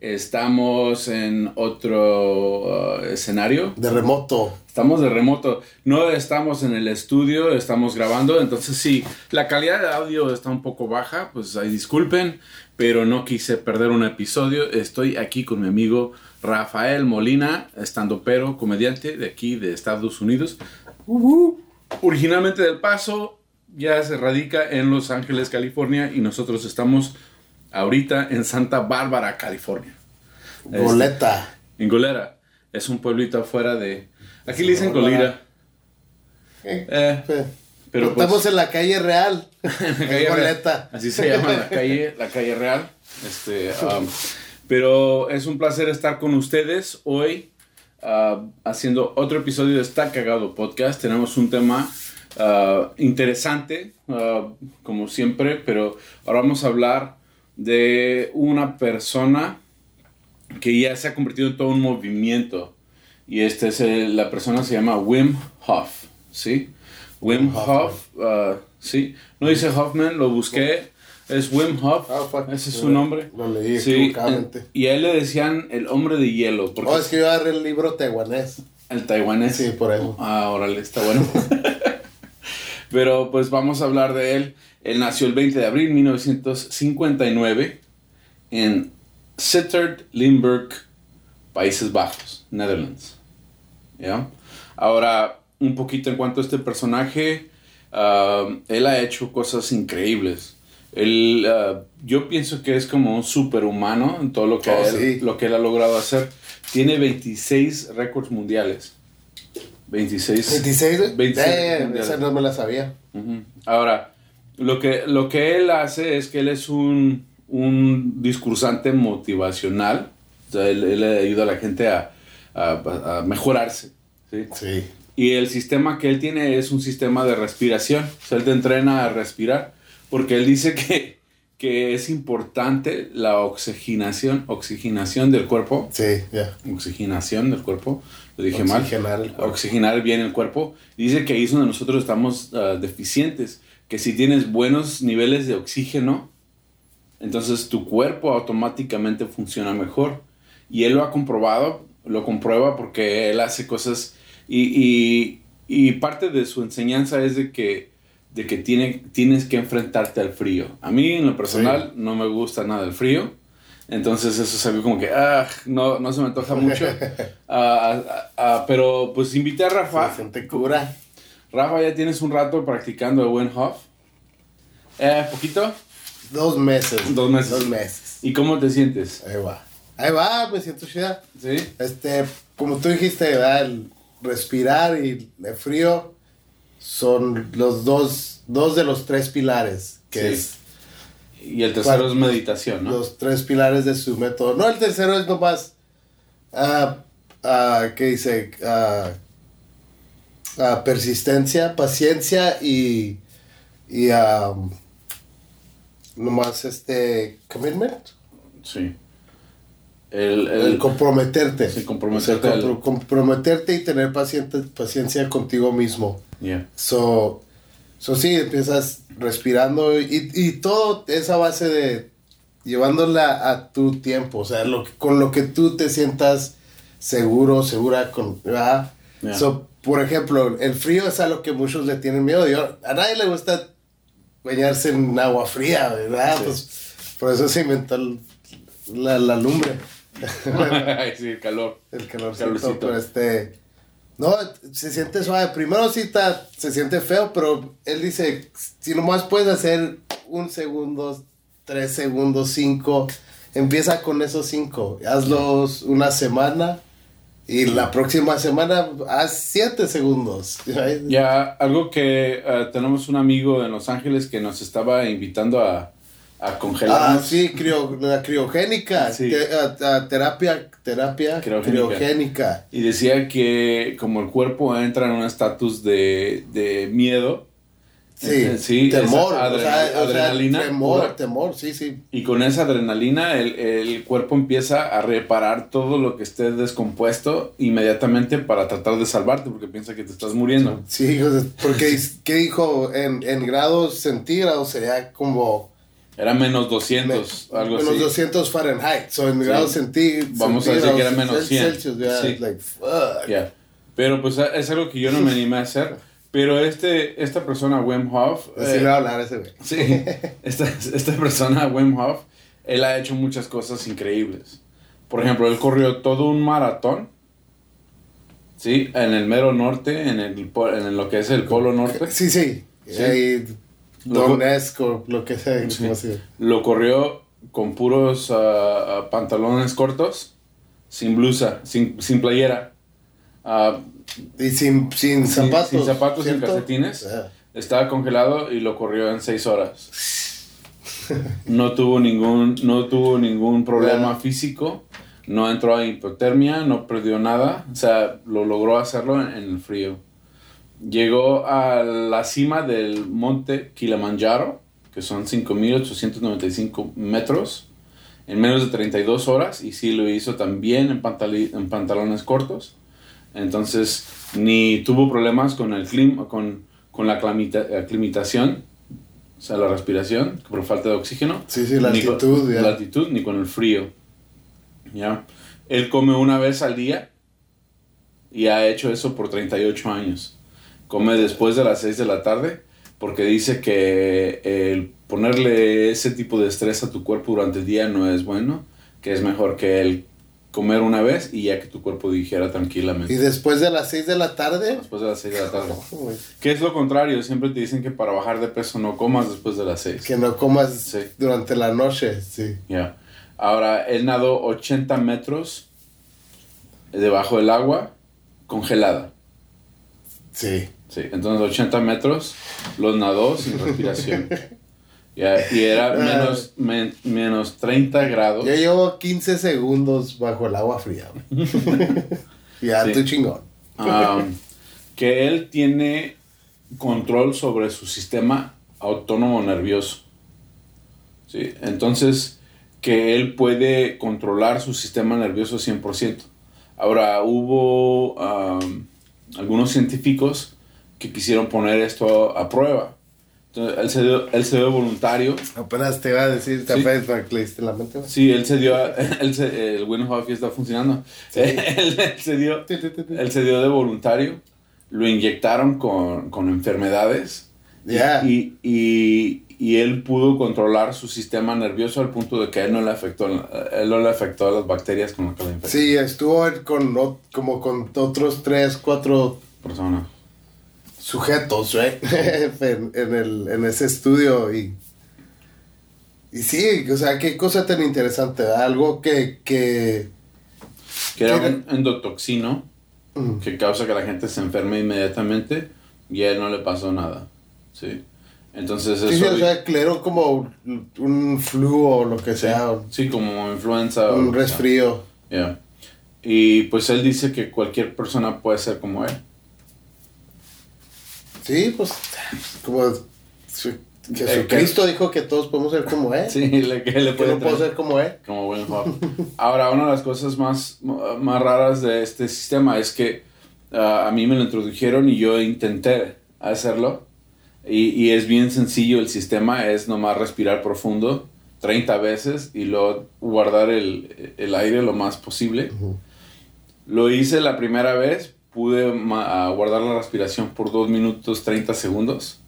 Estamos en otro uh, escenario. De remoto. Estamos de remoto. No estamos en el estudio, estamos grabando. Entonces, sí, la calidad de audio está un poco baja. Pues ahí disculpen, pero no quise perder un episodio. Estoy aquí con mi amigo Rafael Molina, estando pero, comediante de aquí, de Estados Unidos. Originalmente del Paso, ya se radica en Los Ángeles, California, y nosotros estamos ahorita en Santa Bárbara, California. Goleta. Este, en Golera. Es un pueblito afuera de... Aquí le dicen Golira. Eh, eh, pero pues estamos en la calle real. en la calle Goleta. Así se llama la calle, la calle real. Este, um, pero es un placer estar con ustedes hoy uh, haciendo otro episodio de Está Cagado Podcast. Tenemos un tema uh, interesante, uh, como siempre, pero ahora vamos a hablar de una persona que ya se ha convertido en todo un movimiento. Y este es la persona se llama Wim Hof, ¿sí? Wim Hof, uh, sí. No dice Hoffman, lo busqué. Es Wim Hof, ah, ese es su nombre. Lo leí sí, Y a él le decían el hombre de hielo. Porque oh, es que yo agarré el libro taiwanés. ¿El taiwanés? Sí, por eso. Ah, órale, está bueno. Pero pues vamos a hablar de él. Él nació el 20 de abril de 1959 en Sittard, Limburg, Países Bajos, Netherlands. ¿Ya? Ahora, un poquito en cuanto a este personaje, uh, él ha hecho cosas increíbles. Él, uh, yo pienso que es como un superhumano en todo lo que, oh, él, lo que él ha logrado hacer. Tiene 26 récords mundiales. 26. 26. 26 eh, esa no me la sabía. Ahora, lo que, lo que él hace es que él es un, un discursante motivacional. O sea, él, le ayuda a la gente a, a, mejorarse. ¿sí? ¿sí? Y el sistema que él tiene es un sistema de respiración. O sea, él te entrena a respirar. Porque él dice que, que es importante la oxigenación, oxigenación del cuerpo. Sí, ya. Oxigenación del cuerpo. Lo dije mal. El Oxigenar bien el cuerpo. dice que ahí es donde nosotros estamos ah, deficientes que si tienes buenos niveles de oxígeno, entonces tu cuerpo automáticamente funciona mejor. Y él lo ha comprobado, lo comprueba porque él hace cosas y, parte de su enseñanza es de que, de que tiene, tienes que enfrentarte al frío. A mí en lo personal no me gusta nada el frío. Entonces eso es algo como que, ah, no, no se me antoja mucho. Ah, ah, ah, pero pues invité a Rafa. Se cura. Rafa, ya tienes un rato practicando el Wim Hof. Eh, ¿Poquito? Dos meses. Dos meses. Dos meses. ¿Y cómo te sientes? Ahí va. Ahí va, me siento chida. Sí. Este, como tú dijiste, el respirar y el frío son los dos, dos de los tres pilares que es. Y el tercero es meditación, ¿no? Los tres pilares de su método. No, el tercero es nomás, uh, uh, ¿qué dice? Uh, persistencia, paciencia y, y um, nomás este commitment. Sí. El, comprometerte. Sí, comprometerte. comprometerte y tener paciente, paciencia contigo mismo. Yeah. So, so sí, empiezas respirando y, y todo esa base de llevándola a tu tiempo, o sea, lo, con lo que tú te sientas seguro, segura con... So, por ejemplo, el frío es a lo que muchos le tienen miedo. a nadie le gusta bañarse en agua fría, ¿verdad? Pues, por eso se inventó la, la, lumbre. sí, el calor. El calorcito, pero este... No, se siente suave. Primero sí está, se siente feo, pero él dice, si nomás puedes hacer un segundo, tres segundos, cinco, empieza con esos cinco. Hazlos una semana y la próxima semana a 7 segundos. Ya, algo que eh, tenemos un amigo en Los Ángeles que nos estaba invitando a, a congelarnos. Ah, sí, crio- la criogénica. Sí. te- a- a terapia terapia Criogénica. criogénica. Y decía que como el cuerpo entra en un estatus de, de miedo, Sí, sí, temor. o sea, o sea, adrenalina temor, pura. temor, sí, sí. y con esa adrenalina el, el cuerpo empieza a reparar todo lo que esté descompuesto inmediatamente para tratar de salvarte porque piensa que te estás muriendo. Sí, porque, ¿qué dijo? En, en grados centígrados sería como Era menos 200, algo menos así. 200 Fahrenheit. So, en Sí. grados centí- Vamos a decir que era centígrados, menos 100. Celsius, yeah, Sí. like, fuck. Ya. Pero pues es algo que yo no me animé a hacer. Pero este, esta persona, Wim Hof, Así eh, le va a hablar ese güey. Sí, esta, esta persona, Wim Hof, él ha hecho muchas cosas increíbles. Por ejemplo, él corrió todo un maratón, ¿sí? En el mero norte, en, el, en lo que es el polo norte. Sí, sí. Sí. Ahí, Donetsk o lo que sea. Sí. así. Lo corrió con puros ah, pantalones cortos, sin blusa, sin, sin playera. Ah, Y sin, sin Sin- zapatos. sin zapatos, sin ¿cierto? calcetines. Ah. estaba congelado y lo corrió en seis horas. No tuvo ningún, no tuvo ningún problema físico, no entró a hipotermia, no perdió nada, o sea, lo logró hacerlo en, en el frío. Llegó a la cima del monte Kilimanjaro, que son 5.895 metros, en menos de 32 horas, y sí lo hizo también en, en pantalones cortos. Entonces, ni tuvo problemas con el clima, con, con la aclimatación, o sea, la respiración, por falta de oxígeno. Sí, sí, la con- altitud, ya. La altitud, ni con el frío. ¿Ya? Él come una vez al día y ha hecho eso por 38 años. Come después de las 6 de la tarde porque dice que el ponerle ese tipo de estrés a tu cuerpo durante el día no es bueno, que es mejor que el comer una vez y ya que tu cuerpo digiera Y tranquilamente. después de las 6 de la tarde. Después de las 6 de la tarde. Uy, Que es lo contrario, siempre te dicen que para bajar de peso no comas después de las 6. Que no comas Sí. durante la noche, sí. Ya. Ahora, él nadó 80 metros debajo del agua congelada. Sí. Sí, entonces 80 metros los nadó sin respiración. Y era menos, men- menos 30 grados. Yo llevo 15 segundos bajo el agua fría. ya, Sí. tú chingón. Um, que él tiene control sobre su sistema autónomo nervioso. ¿Sí? Entonces, que él puede controlar su sistema nervioso 100%. Ahora, hubo um, algunos científicos que quisieron poner esto a prueba. Entonces, él se dio, él se dio voluntario. Apenas te iba a decir, te Sí. apenas para que le diste la mente. Sí, él se dio, él se, el Hof ya está funcionando. él, él se dio, él se dio de voluntario, lo inyectaron con, con enfermedades Ya. y, y, y él pudo controlar su sistema nervioso al punto de que él no le afectó, él no le afectó a las bacterias con las que le infectó Sí, estuvo con, como con otros 3, 4 persona. Sujetos, right? en, en el, en ese estudio y... Y sí, o sea, qué cosa tan interesante, ¿verdad? algo que, que Que era un endotoxino mm, que causa que la gente se enferme inmediatamente y a él no le pasó nada. ¿sí? Entonces eso... sí, o sea, como un flu o lo que Sí, sea, sí, como influenza. o un sea. resfrío. Ya. Y pues él dice que cualquier persona puede ser como él. Sí, pues, como su- Jesucristo dijo que todos podemos ser como él. Sí, le, que le Que puede no puedo ser como él. como Hof. Ahora, una de las cosas más, más raras de este sistema es que ah, a mí me lo introdujeron y yo intenté hacerlo. Y, y es bien sencillo el sistema, es nomás respirar profundo 30 veces y luego guardar el, el aire lo más posible. Lo hice la primera vez, pude ah, guardar la respiración por 2 minutos 30 segundos.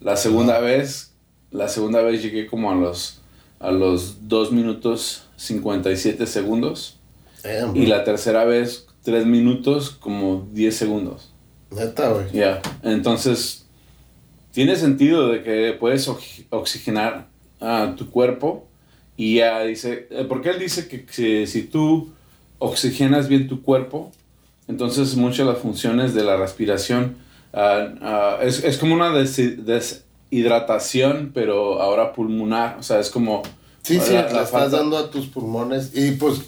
La segunda vez, la segunda vez llegué como a los, a los 2 minutos 57 segundos. Damn, Y la tercera vez, 3 minutos como 10 segundos. Neta, güey. Ya, entonces tiene sentido de que puedes oxi- oxigenar a tu cuerpo y ya dice, eh, porque él dice que, si- si tú oxigenas bien tu cuerpo, entonces muchas de las funciones de la respiración ah, ah, es, es como una desi- des- hidratación, pero ahora pulmonar. O sea, es como. Sí, sí, la- la, la estás dando a tus pulmones y pues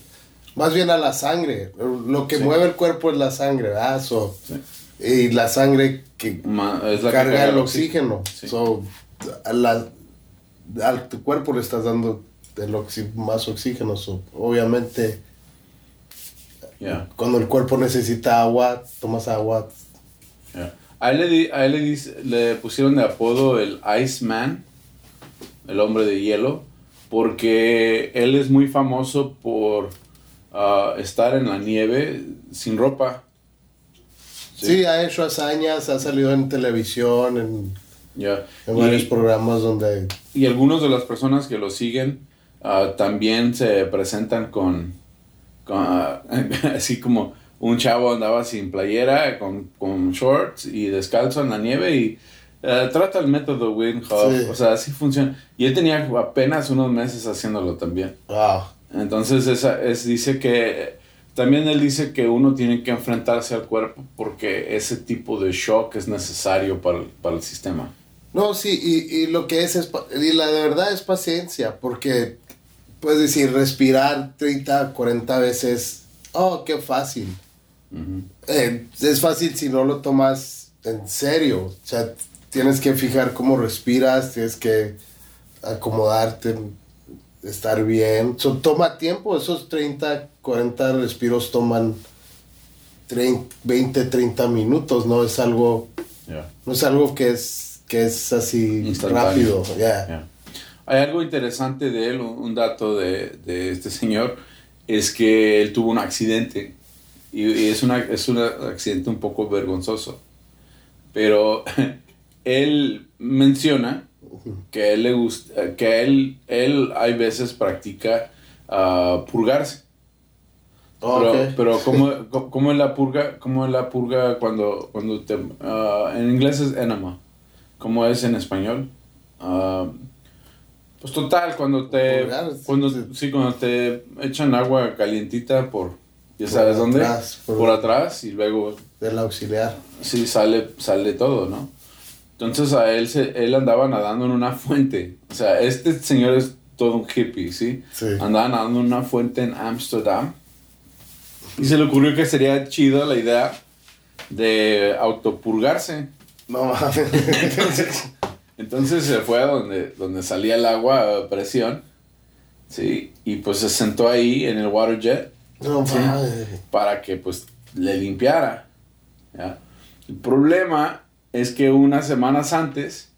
más bien a la sangre. Lo que Sí. mueve el cuerpo es la sangre, ¿verdad? So, Sí. Y la sangre que Ma- es la que carga el oxígeno. Sí. So, a, la, a tu cuerpo le estás dando el oxi- más oxígeno. So, obviamente, Yeah, cuando el cuerpo necesita agua, tomas agua. yeah. A él, le, di- a él le, dice- le pusieron de apodo el Iceman, el hombre de hielo, porque él es muy famoso por ah, estar en la nieve sin ropa. Sí. ha hecho hazañas, ha salido en televisión, en, Yeah. en Y- varios programas donde... Y algunos de las personas que lo siguen ah, también se presentan con, así como un chavo andaba sin playera, con, con shorts y descalzo en la nieve y ah, trata el método Wim Hof, Sí. o sea, así funciona. Y él tenía apenas unos meses haciéndolo también. Wow. Entonces esa, es, dice que, también él dice que uno tiene que enfrentarse al cuerpo porque ese tipo de shock es necesario para, para el sistema. No, sí, y, y lo que es, es y la de verdad es paciencia, porque puedes decir, respirar 30, 40 veces, oh, qué fácil. Ujú. Eh, es fácil si no lo tomas en serio, o sea, tienes que fijar cómo respiras, tienes que acomodarte, estar bien. So, toma tiempo, esos 30, 40 respiros toman 30, 20, 30 minutos, ¿no? Es algo, Yeah. no es algo que es, que es así rápido, ya. Ya. Hay algo interesante de él, un dato de, de este señor, es que él tuvo un accidente y, y es, una, es un accidente un poco vergonzoso. Pero él menciona que a él le gusta, que él, él hay veces practica ah, purgarse. Oh, Pero, ok. pero ¿cómo, cómo- es la purga? ¿Cómo es la purga cuando, cuando te... ah, en inglés es enema. ¿Cómo es en español? Ah, pues total, cuando te... Cuando, sí. sí, cuando te echan agua calientita por... ¿Ya Por sabes dónde? atrás, por... por- atrás y luego Del auxiliar. sí sale, sale todo, ¿no? Entonces a él, se, él andaba nadando en una fuente. O sea, este señor es todo un hippie, ¿sí? Sí. Andaba nadando en una fuente en Ámsterdam. Y se le ocurrió que sería chido la idea de autopurgarse. No mames. Entonces, entonces se fue a donde, donde salía el agua a presión. ¿sí? Y pues se sentó ahí en el water jet no Sí. mames. para que pues le limpiara. ¿ya? El problema es que unas semanas antes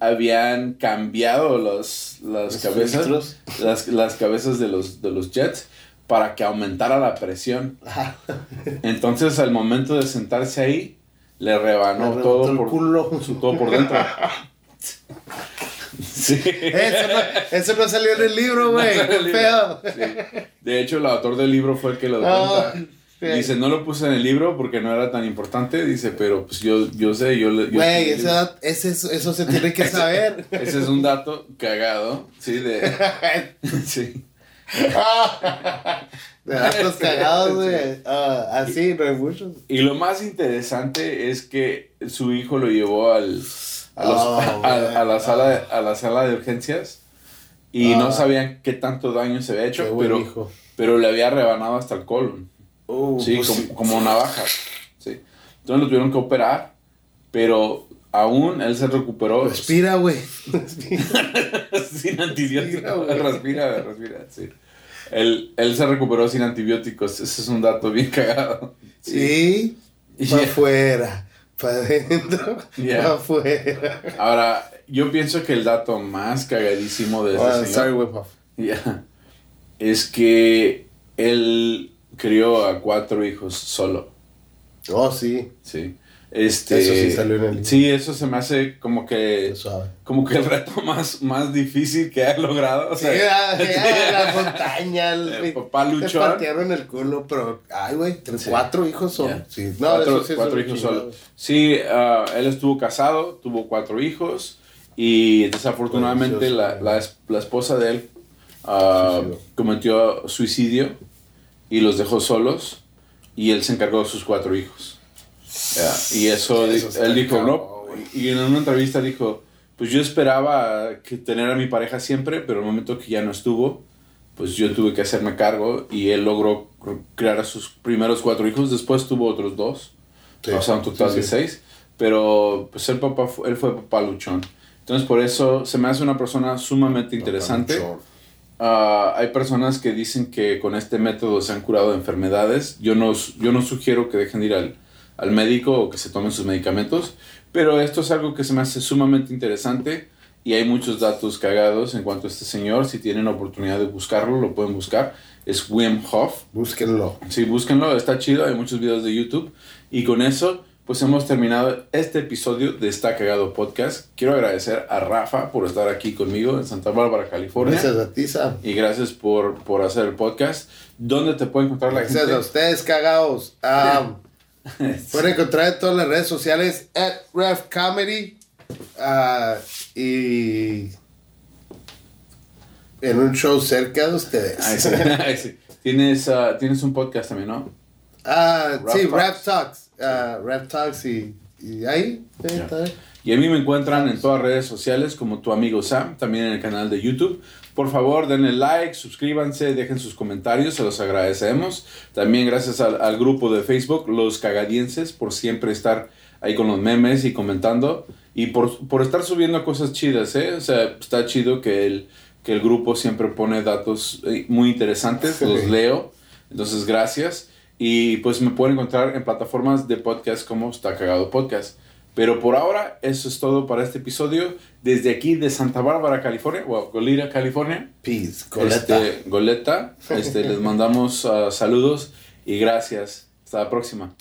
habían cambiado los, las Los cabezas, filtros. las, las cabezas de los, de los jets para que aumentara la presión. Entonces al momento de sentarse ahí, le rebanó Le todo por, culo. todo por dentro. Sí. Eso no, eso no salió en el libro, güey. No. Sí. De hecho, el autor del libro fue el que lo cuenta. sí. Dice, no lo puse en el libro porque no era tan importante. Dice, pero pues yo, yo sé, yo le... Güey, eso, eso se tiene que saber. Ese es un dato cagado, sí, de... sí. De datos cagados, güey. Ah, así, no hay muchos. Y lo más interesante es que su hijo lo llevó al, a, los- Oh, a- a la sala de, a la sala de urgencias y Ah. no sabían qué tanto daño se había hecho, pero, hijo. pero le había rebanado hasta el colon. Uh, Sí, pues como, como navaja. Sí. Entonces lo tuvieron que operar, pero aún él se recuperó Respira, güey. sin antibióticos. Respira. Respira, respira, sí. Él, él se recuperó sin antibióticos. Ese es un dato bien cagado. Sí. Y- Para afuera. Para adentro. Yeah. Para afuera. Ahora, yo pienso que el dato más cagadísimo de ese Ah, señor sorry, es que él crió a cuatro hijos solo. Oh, sí. Sí. Este, Eso sí salió en el. Sí, eso se me hace como que suave. como que el reto más, más difícil que ha logrado. O Sí, sea, ya, ya, la montaña. el- Eh, papá Te luchón. partieron el culo, pero, ay, güey, Sí. cuatro hijos son. Sí, no, cuatro sí hijos chingado. solo. Sí, ah, él estuvo casado, tuvo cuatro hijos y desafortunadamente la, la, es- la esposa de él ah, Suicidio. cometió suicidio y los dejó solos y él se encargó de sus cuatro hijos. Ya, Y eso, Eso él dijo, no, y en una entrevista dijo, pues yo esperaba que tener a mi pareja siempre, pero el momento que ya no estuvo, pues yo tuve que hacerme cargo y él logró crear a sus primeros cuatro hijos, después tuvo otros dos, o sea, un total de seis, pero pues el papá, él fue papá luchón. Entonces por eso se me hace una persona sumamente interesante. Ah, hay personas que dicen que con este método se han curado de enfermedades. Yo no, yo no sugiero que dejen de ir al, al médico o que se tomen sus medicamentos, pero esto es algo que se me hace sumamente interesante y hay muchos datos cagados en cuanto a este señor. Si tienen oportunidad de buscarlo, lo pueden buscar. Es Wim Hof. Búsquenlo. Sí, búsquenlo. Está chido. Hay muchos videos de YouTube. Y con eso, pues hemos terminado este episodio de Está Cagado Podcast. Quiero agradecer a Rafa por estar aquí conmigo en Santa Bárbara, California. Gracias a ti, Sam. Y gracias por, por hacer el podcast. ¿Dónde te puede encontrar la gente? Gracias a ustedes, cagados. Um, pueden encontrar en todas las redes sociales at Ref Comedy. Uh, y en un show cerca de ustedes. Tienes, uh, tienes un podcast también, ¿no? Ah, sí, Rap Talks. Rap Talks y, y ahí. Y a mí me encuentran en todas las redes sociales como tu amigo Sam, también en el canal de YouTube. Por favor, denle like, suscríbanse, dejen sus comentarios, se los agradecemos. También gracias al, al grupo de Facebook, Los Cagadienses, por siempre estar ahí con los memes y comentando. Y por, por estar subiendo cosas chidas, ¿eh? O sea, está chido que el, que el grupo siempre pone datos eh, muy interesantes, los leo. Entonces, gracias. Y pues me pueden encontrar en plataformas de podcast como Está Cagado Podcast. Pero por ahora, eso es todo para este episodio. Desde aquí de Santa Bárbara, California, o Golira, California. Peace, Goleta. Este, Goleta. Este, les mandamos uh, saludos y gracias. Hasta la próxima.